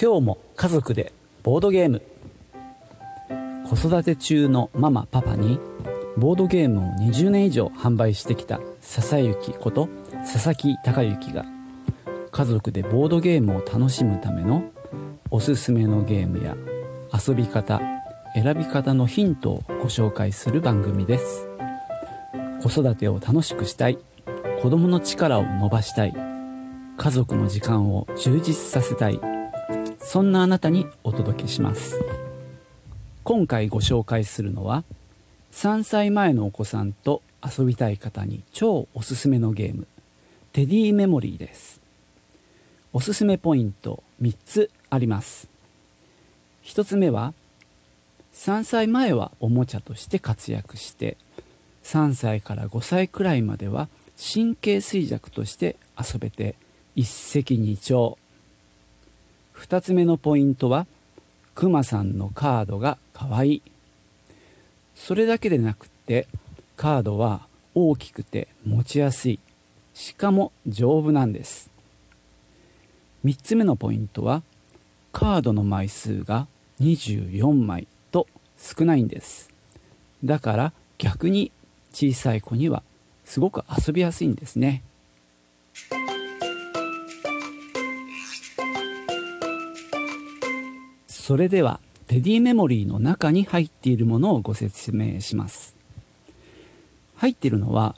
今日も家族でボードゲーム子育て中のママパパにボードゲームを20年以上販売してきた笹幸こと佐々木孝之が家族でボードゲームを楽しむためのおすすめのゲームや遊び方選び方のヒントをご紹介する番組です。子育てを楽しくしたい子供の力を伸ばしたい家族の時間を充実させたいそんなあなたにお届けします。今回ご紹介するのは3歳前のお子さんと遊びたい方に超おすすめのゲームテディメモリーです。おすすめポイント3つあります。1つ目は3歳前はおもちゃとして活躍して3歳から5歳くらいまでは神経衰弱として遊べて一石二鳥。2つ目のポイントはクマさんのカードがかわい。いそれだけでなくってカードは大きくて持ちやすい。しかも丈夫なんです。3つ目のポイントはカードの枚数が24枚と少ないんです。だから逆に小さい子にはすごく遊びやすいんですね。それではテディメモリーの中に入っているものをご説明します。入っているのは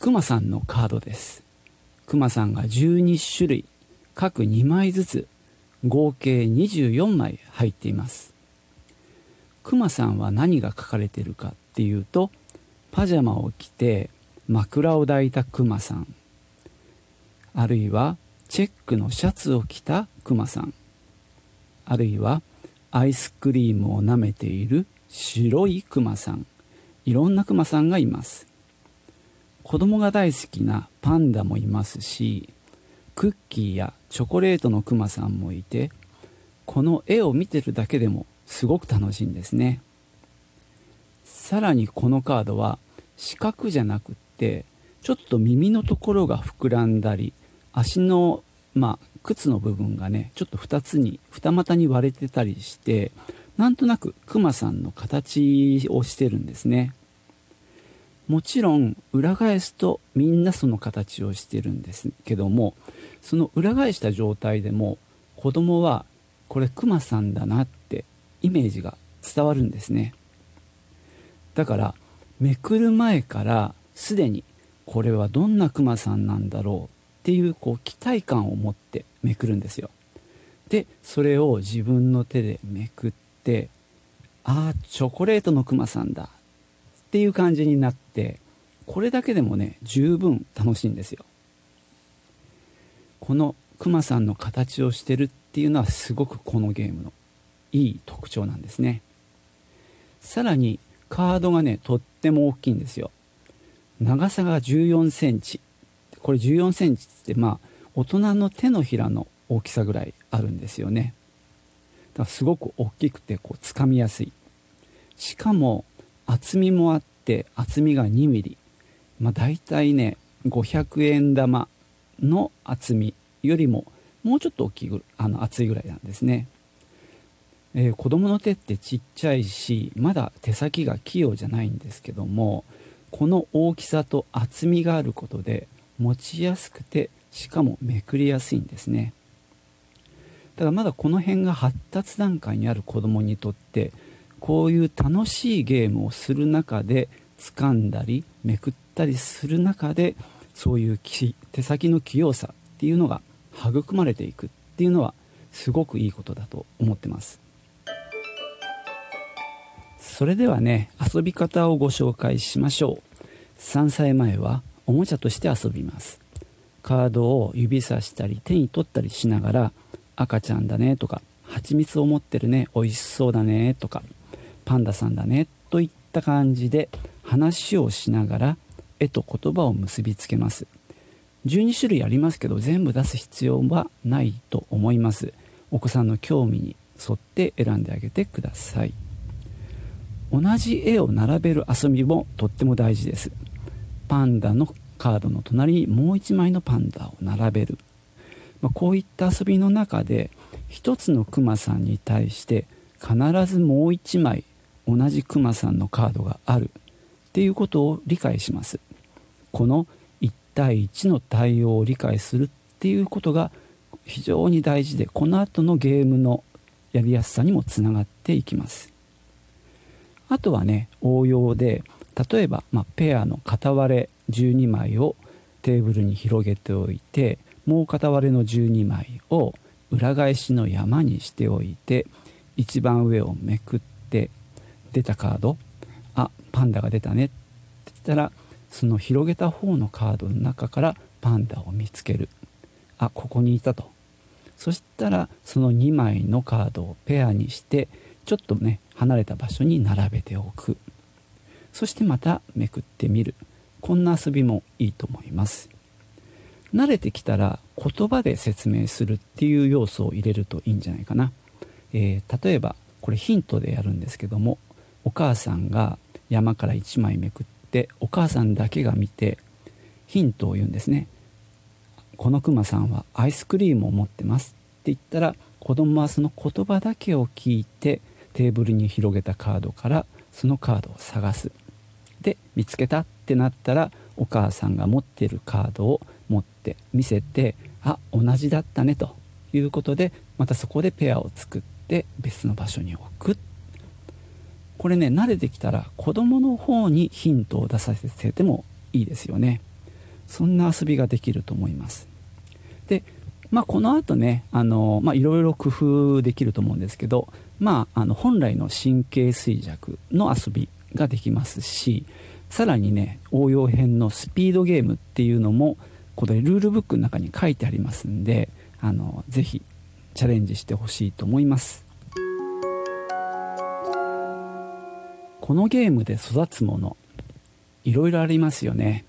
クマさんのカードです。クマさんが12種類各2枚ずつ合計24枚入っています。クマさんは何が書かれているかっていうとパジャマを着て枕を抱いたクマさん。あるいはチェックのシャツを着たクマさん。あるいはアイスクリームを舐めている白いクマさん。いろんなクマさんがいます。子供が大好きなパンダもいますしクッキーやチョコレートのクマさんもいてこの絵を見てるだけでもすごく楽しいんですね。さらにこのカードは四角じゃなくってちょっと耳のところが膨らんだり足のまあ靴の部分がねちょっと2つに二股に割れてたりしてなんとなくクマさんの形をしてるんですね。もちろん裏返すとみんなその形をしてるんですけどもその裏返した状態でも子供はこれクマさんだなってイメージが伝わるんですね。だからめくる前からすでにこれはどんなクマさんなんだろうっていうこう期待感を持ってめくるんですよ。でそれを自分の手でめくってああチョコレートのクマさんだ。っていう感じになってこれだけでもね十分楽しいんですよ。このクマさんの形をしてるっていうのはすごくこのゲームのいい特徴なんですね。さらにカードがねとっても大きいんですよ。長さが14センチ。これ14センチってまあ大人の手のひらの大きさぐらいあるんですよね。だからすごく大きくてこう掴みやすい。しかも厚みもあって厚みが 2mm まあ大体ね500円玉の厚みよりももうちょっと大きいあの厚いぐらいなんですね、えー、子供の手ってちっちゃいしまだ手先が器用じゃないんですけどもこの大きさと厚みがあることで持ちやすくてしかもめくりやすいんですね。ただまだこの辺が発達段階にある子供にとってこういう楽しいゲームをする中で掴んだりめくったりする中でそういう手先の器用さっていうのが育まれていくっていうのはすごくいいことだと思ってます。それではね遊び方をご紹介しましょう。3歳前はおもちゃとして遊びます。カードを指さしたり手に取ったりしながら赤ちゃんだねとか蜂蜜を持ってるね美味しそうだねとかパンダさんだねといった感じで話をしながら絵と言葉を結びつけます。12種類ありますけど全部出す必要はないと思います。お子さんの興味に沿って選んであげてください。同じ絵を並べる遊びもとっても大事です。パンダのカードの隣にもう1枚のパンダを並べる、まあ、こういった遊びの中で1つのクマさんに対して必ずもう1枚同じクマさんのカードがある。っていうことを理解します。この1対1の対応を理解するっていうことが非常に大事でこの後のゲームのやりやすさにもつながっていきます。あとはね応用で例えば、まあ、ペアの片割れ12枚をテーブルに広げておいてもう片割れの12枚を裏返しの山にしておいて一番上をめくって出たカードあパンダが出たねって言ったらその広げた方のカードの中からパンダを見つけるあここにいたと。そしたらその2枚のカードをペアにしてちょっとね離れた場所に並べておく。そしてまためくってみる。こんな遊びもいいと思います。慣れてきたら言葉で説明するっていう要素を入れるといいんじゃないかな、えー、例えばこれヒントでやるんですけどもお母さんが山から1枚めくってお母さんだけが見てヒントを言うんですね。このクマさんはアイスクリームを持ってますって言ったら子供はその言葉だけを聞いてテーブルに広げたカードからそのカードを探す。で見つけたってなったらお母さんが持ってるカードを持って見せてあ同じだったねということでまたそこでペアを作って別の場所に置く。これね慣れてきたら子供の方にヒントを出させてもいいですよね。そんな遊びができると思います。でまあこの後ねあのまあいろいろ工夫できると思うんですけどまああの本来の神経衰弱の遊びができますしさらにね応用編のスピードゲームっていうのもこれルールブックの中に書いてありますんであのぜひチャレンジしてほしいと思います。このゲームで育つものいろいろありますよね。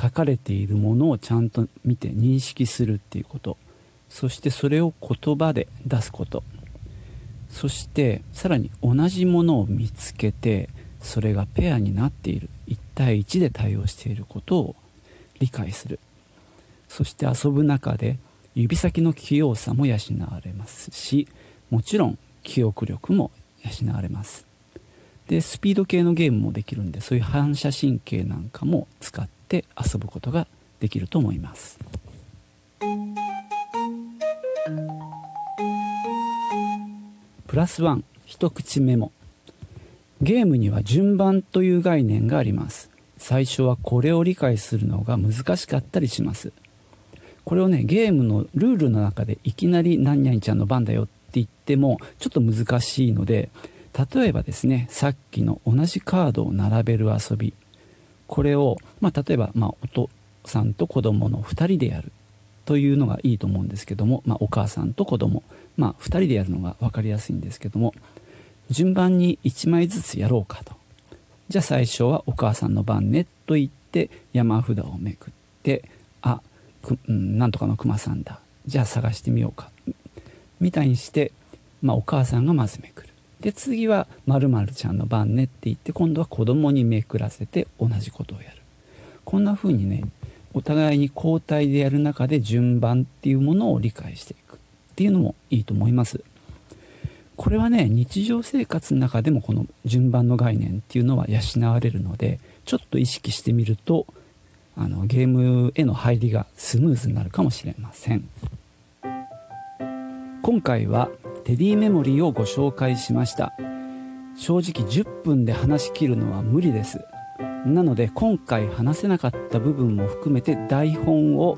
書かれているものをちゃんと見て認識するっていうこと。そしてそれを言葉で出すこと。そしてさらに同じものを見つけてそれがペアになっている。1対1で対応していることを理解する。そして遊ぶ中で指先の器用さも養われますしもちろん記憶力も養われます。でスピード系のゲームもできるんでそういう反射神経なんかも使って遊ぶことができると思います。プラスワン一口メモ。ゲームには順番という概念があります。最初はこれを理解するのが難しかったりします。これをねゲームのルールの中でいきなり何々ちゃんの番だよって言ってもちょっと難しいので例えばですねさっきの同じカードを並べる遊び。これを、まあ、例えば、まあ、お父さんと子供の2人でやる。というのがいいと思うんですけども、まあ、お母さんと子供、まあ、2人でやるのが分かりやすいんですけども順番に1枚ずつやろうかと。じゃあ最初はお母さんの番ねと言って山札をめくってあく、うん、なんとかのクマさんだ。じゃあ探してみようか。みたいにして、まあ、お母さんがまずめくる。で次はまるちゃんの番ねって言って今度は子供にめくらせて同じことをやる。こんな風にねお互いに交代でやる中で順番っていうものを理解していく。っていうのもいいと思います。これはね日常生活の中でもこの順番の概念っていうのは養われるのでちょっと意識してみるとあのゲームへの入りがスムーズになるかもしれません。今回はテディメモリーをご紹介しました。正直10分で話し切るのは無理です。なので今回話せなかった部分も含めて台本を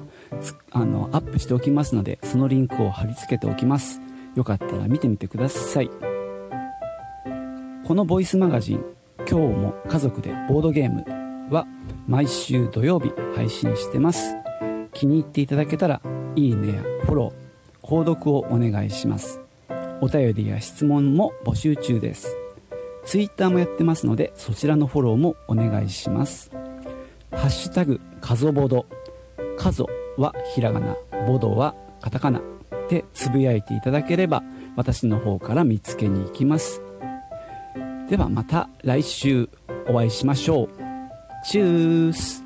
あのアップしておきますのでそのリンクを貼り付けておきます。よかったら見てみてください。このボイスマガジン「今日も家族でボードゲーム」は毎週土曜日配信してます。気に入っていただけたらいいねやフォロー購読をお願いします。お便りや質問も募集中です。Twitter もやってますのでそちらのフォローもお願いします。ハッシュタグカゾボド。カゾはひらがなボドはカタカナ。てつぶやいていただければ私の方から見つけに行きます。ではまた来週お会いしましょう。チュース。